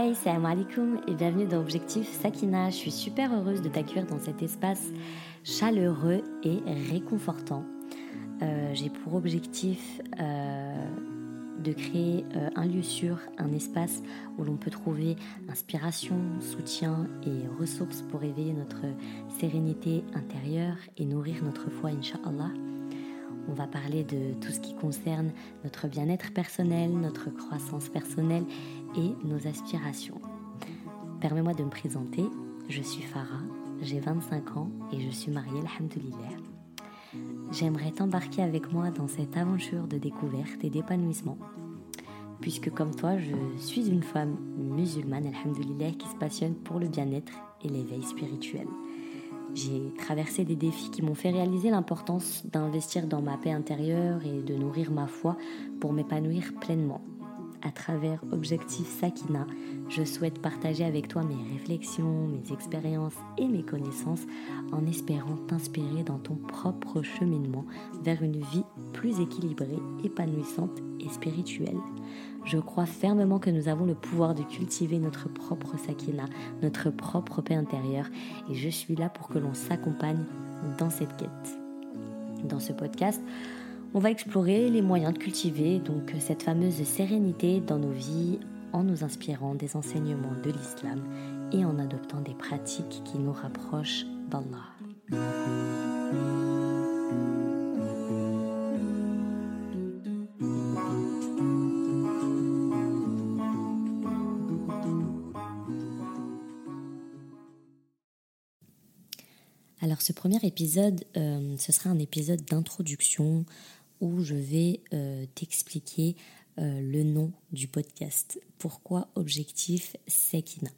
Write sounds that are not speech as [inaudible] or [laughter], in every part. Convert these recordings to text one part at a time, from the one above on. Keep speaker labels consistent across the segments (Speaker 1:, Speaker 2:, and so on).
Speaker 1: Hey, salam alaikum et bienvenue dans Objectif Sakina. Je suis super heureuse de t'accueillir dans cet espace chaleureux et réconfortant. Euh, j'ai pour objectif euh, de créer euh, un lieu sûr, un espace où l'on peut trouver inspiration, soutien et ressources pour éveiller notre sérénité intérieure et nourrir notre foi, Inch'Allah. On va parler de tout ce qui concerne notre bien-être personnel, notre croissance personnelle et nos aspirations. Permets-moi de me présenter. Je suis Farah, j'ai 25 ans et je suis mariée, alhamdoulilah. J'aimerais t'embarquer avec moi dans cette aventure de découverte et d'épanouissement. Puisque comme toi, je suis une femme musulmane, alhamdoulilah, qui se passionne pour le bien-être et l'éveil spirituel. J'ai traversé des défis qui m'ont fait réaliser l'importance d'investir dans ma paix intérieure et de nourrir ma foi pour m'épanouir pleinement. À travers Objectif Sakina, je souhaite partager avec toi mes réflexions, mes expériences et mes connaissances en espérant t'inspirer dans ton propre cheminement vers une vie plus équilibrée, épanouissante et spirituelle. Je crois fermement que nous avons le pouvoir de cultiver notre propre sakina, notre propre paix intérieure, et je suis là pour que l'on s'accompagne dans cette quête. Dans ce podcast, on va explorer les moyens de cultiver donc cette fameuse sérénité dans nos vies en nous inspirant des enseignements de l'islam et en adoptant des pratiques qui nous rapprochent d'Allah. Alors ce premier épisode, euh, ce sera un épisode d'introduction où je vais euh, t'expliquer euh, le nom du podcast. Pourquoi Objectif Sekina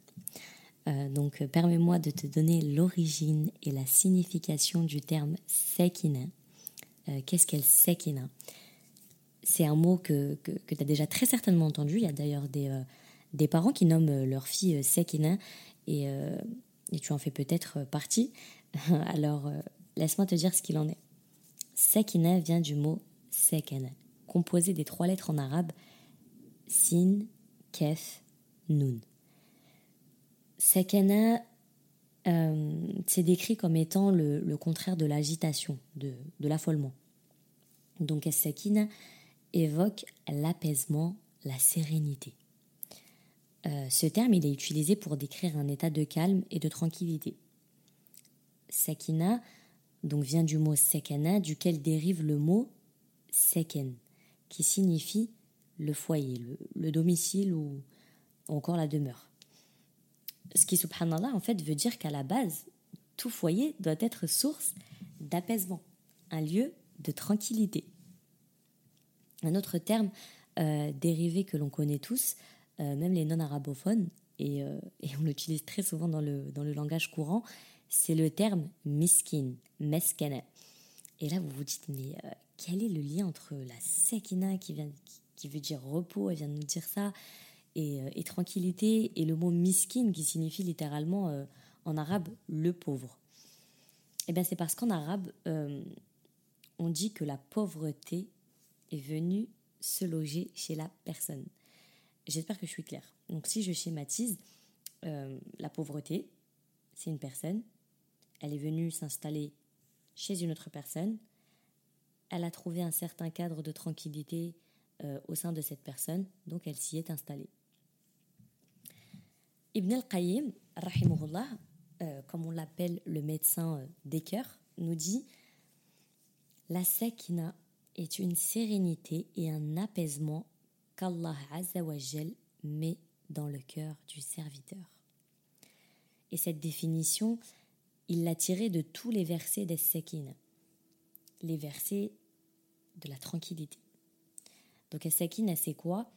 Speaker 1: Donc permets-moi de te donner l'origine et la signification du terme Sekina. Qu'est-ce qu'elle Sekina? C'est un mot que, que, tu as déjà très certainement entendu. Il y a d'ailleurs des, des parents qui nomment leur fille Sekina et, tu en fais peut-être partie. [laughs] Alors, euh, laisse-moi te dire ce qu'il en est. Sekina vient du mot composé des trois lettres en arabe sin, kef, nun. Sekena, euh, c'est décrit comme étant le, contraire de l'agitation, de, l'affolement. Donc, Sekina évoque l'apaisement, la sérénité. Euh, ce terme, il est utilisé pour décrire un état de calme et de tranquillité. Sakina donc vient du mot sekana, duquel dérive le mot seken, qui signifie le foyer, le, domicile ou, encore la demeure. Ce qui, subhanallah, en fait, veut dire qu'à la base, tout foyer doit être source d'apaisement, un lieu de tranquillité. Un autre terme euh, dérivé que l'on connaît tous, euh, même les non-arabophones, et, euh, et on l'utilise très souvent dans le, dans le langage courant, c'est le terme miskin, meskana. Et là, vous vous dites, mais quel est le lien entre la sekina qui, vient, qui, veut dire repos, elle vient de nous dire ça, et, euh, tranquillité, et le mot miskin qui signifie littéralement euh, en arabe le pauvre Eh bien, c'est parce qu'en arabe, on dit que la pauvreté est venue se loger chez la personne. J'espère que je suis claire. Donc, si je schématise, la pauvreté, c'est une personne elle est venue s'installer chez une autre personne. Elle a trouvé un certain cadre de tranquillité euh, au sein de cette personne, donc elle s'y est installée. Ibn al-Qayyim, euh, comme on l'appelle le médecin euh, des cœurs, nous dit La sekina est une sérénité et un apaisement qu'Allah met dans le cœur du serviteur. Et cette définition, il l'a tiré de tous les versets des Sekina, les versets de la tranquillité. Donc, Sekina, c'est quoi?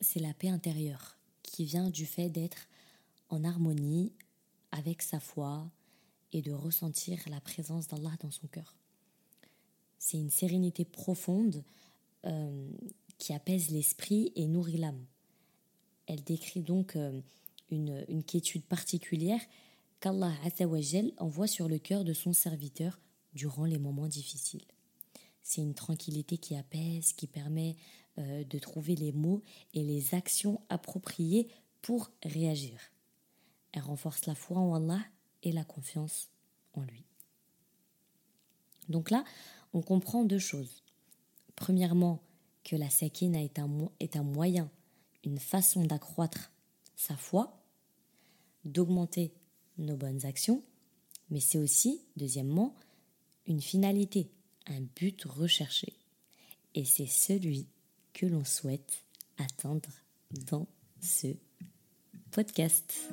Speaker 1: C'est la paix intérieure qui vient du fait d'être en harmonie avec sa foi et de ressentir la présence d'Allah dans son cœur. C'est une sérénité profonde euh, qui apaise l'esprit et nourrit l'âme. Elle décrit donc euh, une, une quiétude particulière qu'Allah envoie sur le cœur de son serviteur durant les moments difficiles. C'est une tranquillité qui apaise, qui permet euh, de trouver les mots et les actions appropriées pour réagir. Elle renforce la foi en Allah et la confiance en lui. Donc là, on comprend deux choses. Premièrement, que la sakina est un, est un moyen, une façon d'accroître sa foi, d'augmenter nos bonnes actions, mais c'est aussi, deuxièmement, une finalité, un but recherché. Et c'est celui que l'on souhaite atteindre dans ce podcast.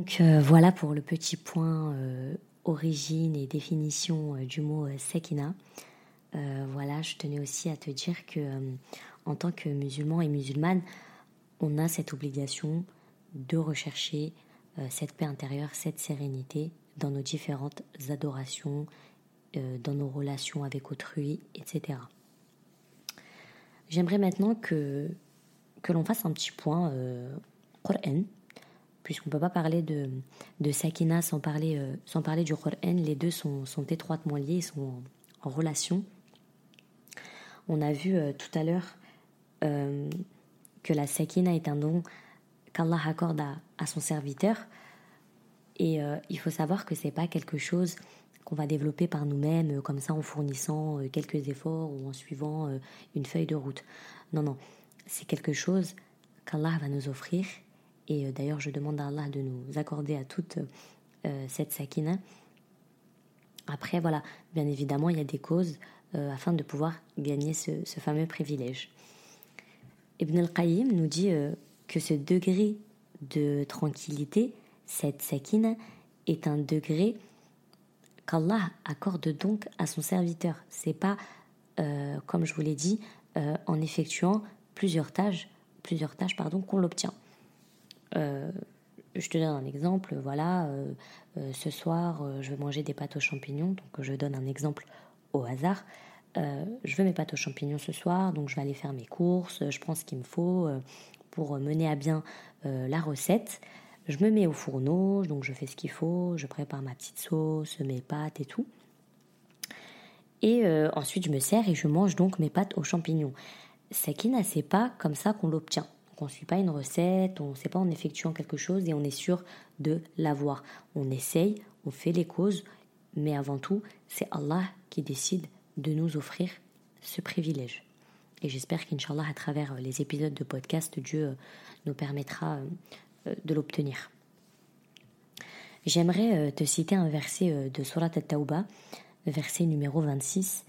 Speaker 1: Donc euh, voilà pour le petit point euh, origine et définition euh, du mot Sekina. voilà, je tenais aussi à te dire que en tant que musulman et musulmane, on a cette obligation de rechercher cette paix intérieure, cette sérénité dans nos différentes adorations, dans nos relations avec autrui, etc. J'aimerais maintenant que, que l'on fasse un petit point Qur'an puisqu'on ne peut pas parler de, de Sakina sans parler, euh, sans parler du Qur'an. Les deux sont, sont étroitement liés, sont en, relation. On a vu euh, tout à l'heure euh, que la Sakina est un don qu'Allah accorde à, à, son serviteur. Et il faut savoir que c'est pas quelque chose qu'on va développer par nous-mêmes, comme ça en fournissant quelques efforts ou en suivant une feuille de route. Non, non, c'est quelque chose qu'Allah va nous offrir et euh, d'ailleurs, je demande à Allah de nous accorder à toute euh, cette sakina. Après, voilà, bien évidemment, il y a des causes euh, afin de pouvoir gagner ce, fameux privilège. Ibn al-Qayyim nous dit que ce degré de tranquillité, cette sakina, est un degré qu'Allah accorde donc à son serviteur. C'est pas, comme je vous l'ai dit, en effectuant plusieurs tâches, plusieurs tâches qu'on l'obtient. Euh, je te donne un exemple, voilà, euh, euh, ce soir, je vais manger des pâtes aux champignons, donc je donne un exemple au hasard. je veux mes pâtes aux champignons ce soir, donc je vais aller faire mes courses, je prends ce qu'il me faut pour mener à bien la recette. Je me mets au fourneau, donc je fais ce qu'il faut, je prépare ma petite sauce, mes pâtes et tout. Et ensuite, je me sers et je mange donc mes pâtes aux champignons. Qui c'est pas comme ça qu'on l'obtient on ne suit pas une recette, on ne sait pas en effectuant quelque chose et on est sûr de l'avoir. On essaye, on fait les causes, mais avant tout, c'est Allah qui décide de nous offrir ce privilège. Et j'espère qu'Inch'Allah, à travers les épisodes de podcast, Dieu euh, nous permettra euh, de l'obtenir. J'aimerais euh, te citer un verset de Surat al-Tawbah, verset numéro 26.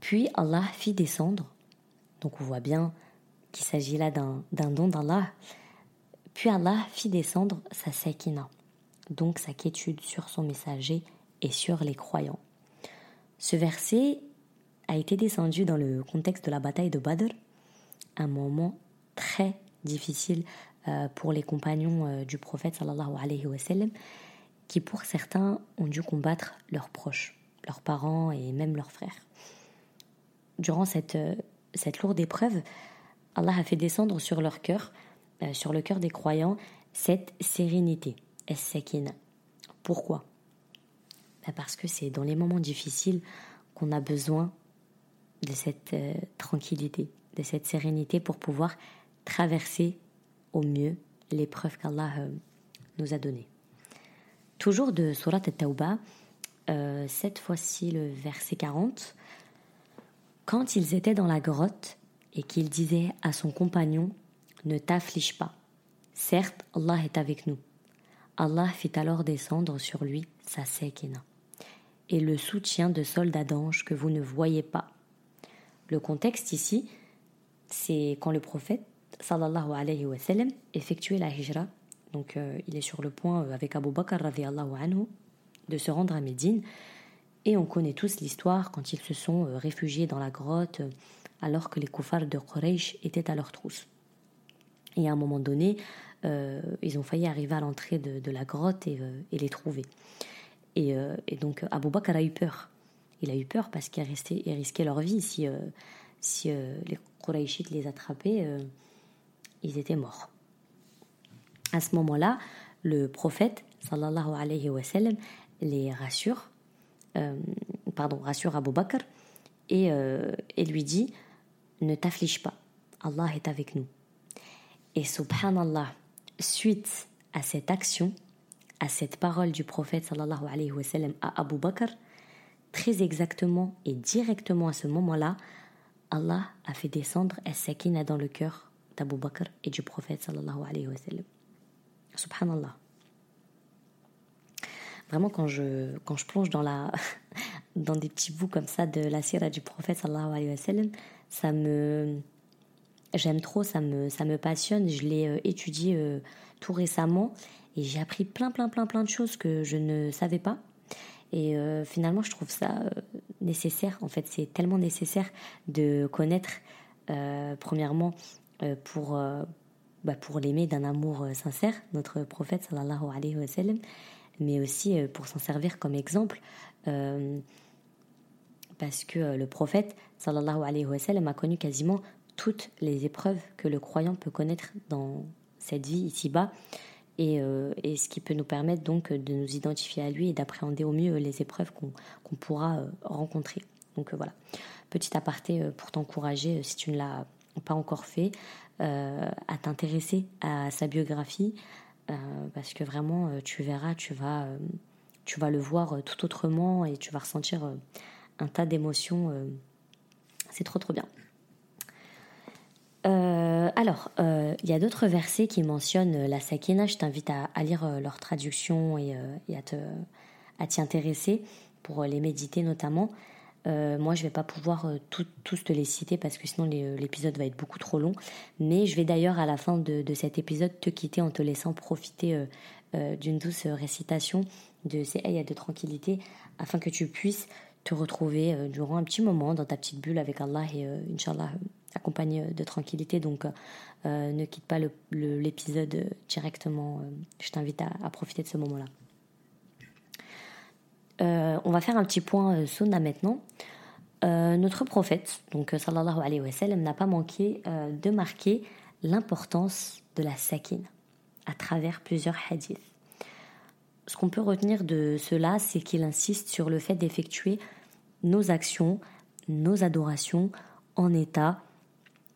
Speaker 1: Puis Allah fit descendre, donc on voit bien qu'il s'agit là d'un don d'Allah. Puis Allah fit descendre sa sakina, donc sa quiétude sur son messager et sur les croyants. Ce verset a été descendu dans le contexte de la bataille de Badr, un moment très difficile euh, pour les compagnons euh, du prophète sallallahu alayhi wa qui pour certains ont dû combattre leurs proches, leurs parents et même leurs frères. Durant cette, euh, cette lourde épreuve, Allah a fait descendre sur leur cœur, euh, sur le cœur des croyants, cette sérénité. Pourquoi? Bah, Parce que c'est dans les moments difficiles qu'on a besoin de cette euh, tranquillité, de cette sérénité pour pouvoir traverser au mieux l'épreuve qu'Allah euh, nous a donnée. Toujours de Surat al-Tawbah, cette fois-ci le verset 40. Quand ils étaient dans la grotte, et qu'il disait à son compagnon Ne t'afflige pas. Certes, Allah est avec nous. Allah fit alors descendre sur lui sa sekina et le soutien de soldats d'anges que vous ne voyez pas. Le contexte ici, c'est quand le prophète sallallahu alayhi wa sallam effectuait la hijra. Donc euh, il est sur le point euh, avec Abu Bakr anhu de se rendre à Médine et on connaît tous l'histoire quand ils se sont euh, réfugiés dans la grotte alors que les koufars de Quraysh étaient à leur trousse. Et à un moment donné, euh, ils ont failli arriver à l'entrée de, la grotte et, euh, les trouver. Et, donc Abu Bakr a eu peur. Il a eu peur parce qu'il risquait leur vie si, si les Qurayshites les attrapaient. ils étaient morts. À ce moment-là, le prophète, sallallahu alayhi wa sallam, les rassure, euh, pardon, rassure Abu Bakr et, euh, et lui dit Ne t'afflige pas, Allah est avec nous. Et subhanallah, suite à cette action, à cette parole du prophète sallallahu alayhi wa sallam à Abu Bakr, très exactement et directement à ce moment-là, Allah a fait descendre as-sakina dans le cœur d'Abu Bakr et du prophète sallallahu alayhi. Subhanallah. Vraiment, quand je, quand je plonge dans, la, [laughs] dans des petits bouts comme ça de la sira du prophète sallallahu alayhi wa sallam, ça me. J'aime trop, ça me, ça me passionne. Je l'ai euh, étudié euh, tout récemment et j'ai appris plein, plein, plein, plein de choses que je ne savais pas. Et euh, finalement, je trouve ça nécessaire. En fait, c'est tellement nécessaire de connaître, premièrement, pour, bah, pour l'aimer d'un amour sincère, notre prophète sallallahu alayhi wa sallam, mais aussi pour s'en servir comme exemple. Parce que le prophète sallallahu alayhi wa sallam a connu quasiment toutes les épreuves que le croyant peut connaître dans cette vie ici-bas et, euh, ce qui peut nous permettre donc de nous identifier à lui et d'appréhender au mieux les épreuves qu'on pourra euh, rencontrer. Donc euh, voilà, petit aparté pour t'encourager, si tu ne l'as pas encore fait, à t'intéresser à sa biographie, parce que vraiment, tu verras, tu vas, tu vas le voir tout autrement et tu vas ressentir un tas d'émotions. C'est trop trop bien. Euh, alors, euh, il y a d'autres versets qui mentionnent la sakina. Je t'invite à, lire euh, leur traduction et, à, t'y intéresser pour les méditer notamment. moi, je vais pas pouvoir tous te les citer parce que sinon l'épisode va être beaucoup trop long. Mais je vais d'ailleurs à la fin de, cet épisode te quitter en te laissant profiter d'une douce récitation de ces ayats de tranquillité afin que tu puisses te retrouver durant un petit moment dans ta petite bulle avec Allah et Inch'Allah accompagné de tranquillité. Donc, euh, ne quitte pas l'épisode directement. Euh, je t'invite à, profiter de ce moment-là. Euh, on va faire un petit point sunna maintenant. notre prophète, donc sallallahu alayhi wa sallam, n'a pas manqué de marquer l'importance de la sakine à travers plusieurs hadiths. Ce qu'on peut retenir de cela, c'est qu'il insiste sur le fait d'effectuer nos actions, nos adorations en état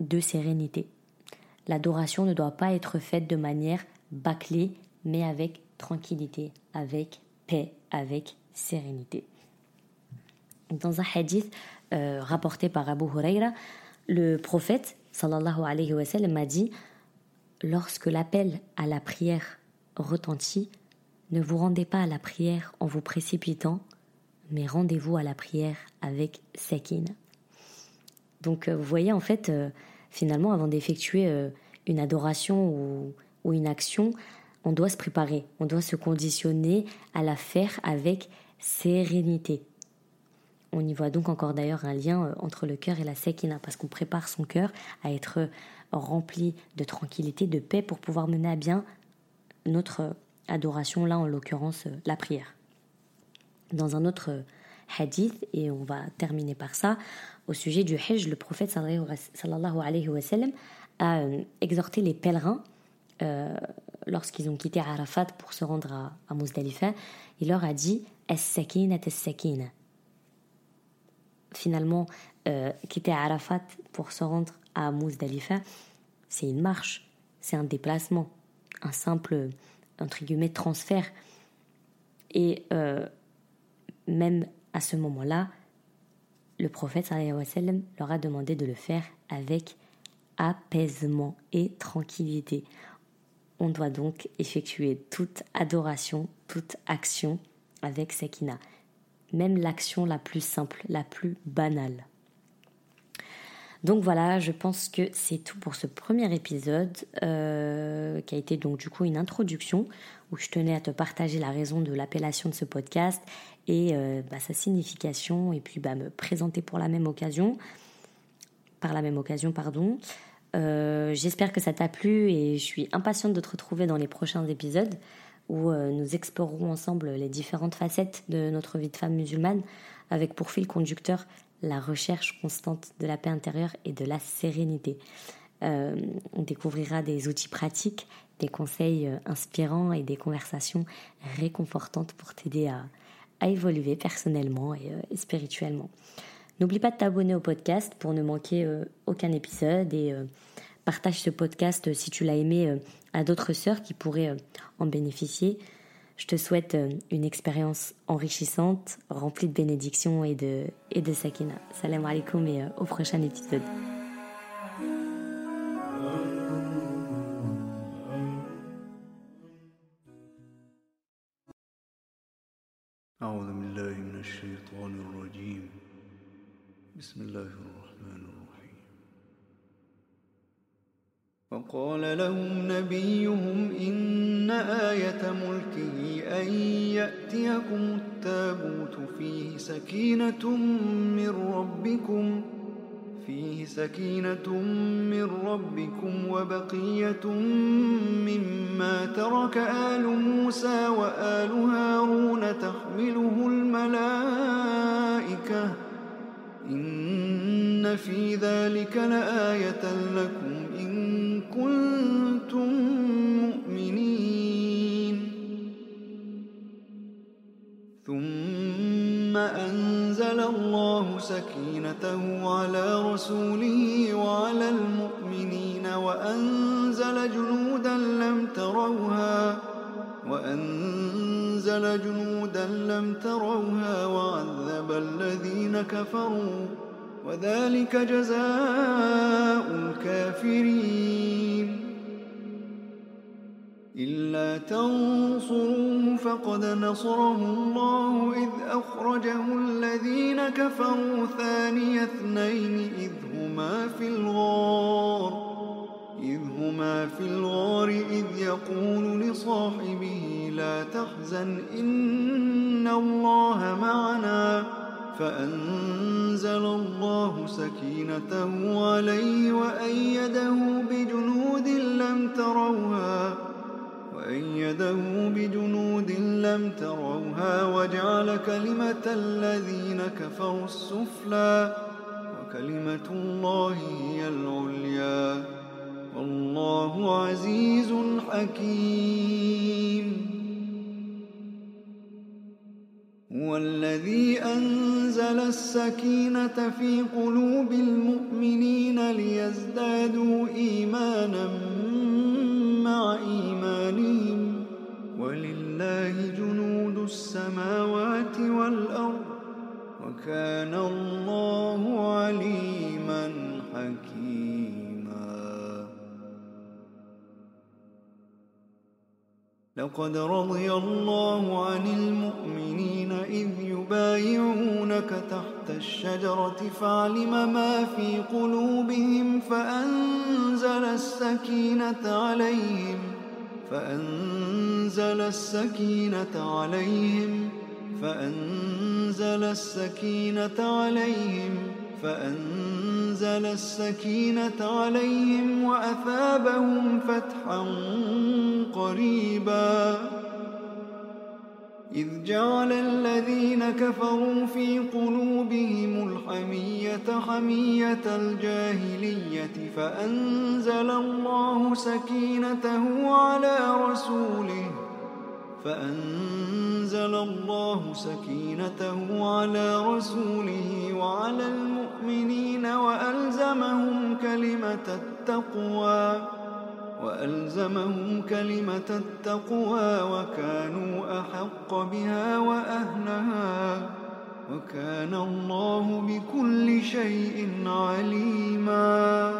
Speaker 1: de sérénité. L'adoration ne doit pas être faite de manière bâclée, mais avec tranquillité, avec paix, avec sérénité. Dans un hadith euh, rapporté par Abu Huraira, le prophète sallallahu alayhi wa sallam a dit Lorsque l'appel à la prière retentit, ne vous rendez pas à la prière en vous précipitant, mais rendez-vous à la prière avec sakin. Donc euh, vous voyez en fait, euh, finalement, avant d'effectuer euh, une adoration ou, une action, on doit se préparer, on doit se conditionner à la faire avec sérénité. On y voit donc encore d'ailleurs un lien entre le cœur et la sekina, parce qu'on prépare son cœur à être rempli de tranquillité, de paix pour pouvoir mener à bien notre adoration, là en l'occurrence la prière. Dans un autre hadith, et on va terminer par ça, au sujet du Hajj, le prophète sallallahu alayhi wa sallam a euh, exhorté les pèlerins euh, lorsqu'ils ont quitté Arafat pour se rendre à, à il leur a dit As-sakina as-sakina. Finalement, euh, quitter Arafat pour se rendre à Muzdalifa, c'est une marche, c'est un déplacement, un simple, entre guillemets, transfert. Et même à ce moment-là, le prophète leur a demandé de le faire avec apaisement et tranquillité. On doit donc effectuer toute adoration, toute action avec Sakina, même l'action la plus simple, la plus banale. Donc voilà, je pense que c'est tout pour ce premier épisode euh, qui a été donc du coup une introduction où je tenais à te partager la raison de l'appellation de ce podcast et euh, bah, sa signification et puis bah, me présenter pour la même occasion, par la même occasion pardon. Euh, j'espère que ça t'a plu et je suis impatiente de te retrouver dans les prochains épisodes où nous explorerons ensemble les différentes facettes de notre vie de femme musulmane avec pour fil conducteur la recherche constante de la paix intérieure et de la sérénité. on découvrira des outils pratiques, des conseils inspirants et des conversations réconfortantes pour t'aider à, évoluer personnellement et, spirituellement. N'oublie pas de t'abonner au podcast pour ne manquer aucun épisode et partage ce podcast si tu l'as aimé à d'autres sœurs qui pourraient en bénéficier. Je te souhaite euh, une expérience enrichissante, remplie de bénédictions et de, et de sakina. Salam alaikum et euh, au prochain épisode.
Speaker 2: وقال لهم نبيهم إن آية ملكه أن يأتيكم التابوت فيه سكينة من ربكم فيه سكينة من ربكم وبقية مما ترك آل موسى وآل هارون تحمله الملائكة. إن في ذلك لآية لكم كنتم مؤمنين. ثم أنزل الله سكينته على رسوله وعلى المؤمنين وأنزل جنودا لم تروها وأنزل جنودا لم تروها وعذب الذين كفروا. وذلك جزاء الكافرين. إلا تنصروه فقد نصره الله إذ أخرجه الذين كفروا ثاني اثنين إذ هما في الغار إذ هما في الغار إذ يقول لصاحبه لا تحزن إن الله معنا. فأنزل الله سكينته عليه وأيده بجنود لم تروها وأيده بجنود لم تروها وجعل كلمة الذين كفروا السفلى وكلمة الله هي العليا. والله عزيز حكيم. الذي أنزل السكينة في قلوب المؤمنين ليزدادوا إيمانا مع إيمانهم. ولله جنود السماوات والأرض وكان الله عليما حكيما. لقد رضي الله عن المؤمنين إذ يبايعونك تحت الشجرة فعلم ما في قلوبهم فأنزل السكينة عليهم فأنزل السكينة عليهم فأنزل السكينة عليهم فأنزل السكينة عليهم وأثابهم فتحا قريبا إذ جعل الذين كفروا في قلوبهم الحمية حمية الجاهلية فأنزل الله سكينته على رسوله فأنزل الله سكينته على رسوله وعلى المؤمنين وألزمهم كلمة التقوى وألزمهم كلمة التقوى وكانوا أحق بها وأهلها وكان الله بكل شيء عليما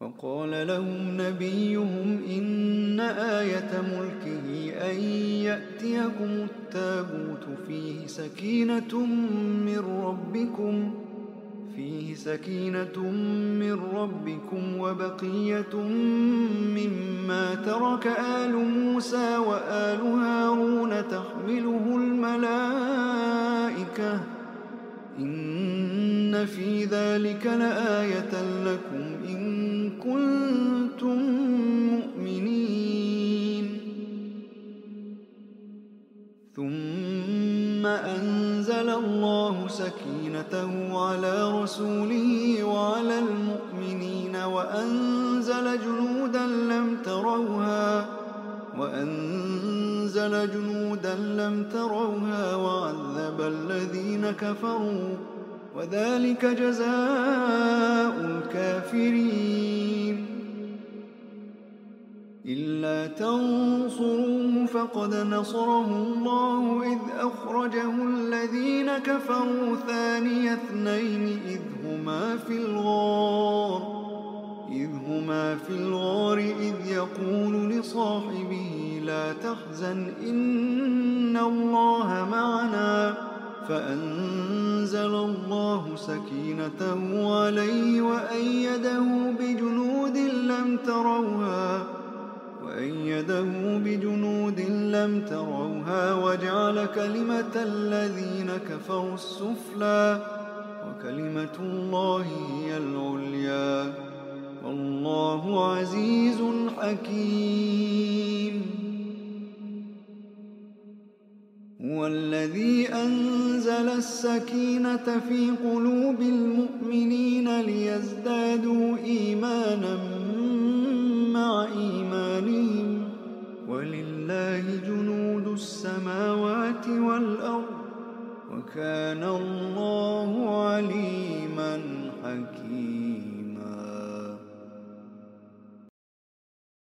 Speaker 2: وقال لهم نبيهم إن آية ملكه أن يأتيكم التابوت فيه سكينة من ربكم فيه سكينة من ربكم وبقية مما ترك آل موسى وآل هارون تحمله الملائكة. إن في ذلك لآية لكم كنتم مؤمنين. ثم أنزل الله سكينته على رسوله وعلى المؤمنين وأنزل جنودا لم تروها وأنزل جنودا لم تروها وعذب الذين كفروا وذلك جزاء الكافرين. إلا تنصروه فقد نصره الله إذ أخرجه الذين كفروا ثاني اثنين إذ هما في الغار إذ هما في الغار إذ يقول لصاحبه لا تحزن إن الله معنا فأنزل الله سكينته عليه وأيده بجنود لم تروها. وأيده بجنود لم تروها وجعل كلمة الذين كفروا السفلى وكلمة الله هي العليا. والله عزيز حكيم. هو الذي أنزل السكينة في قلوب المؤمنين ليزدادوا إيمانا ولله جنود السماوات والأرض وكان الله عليما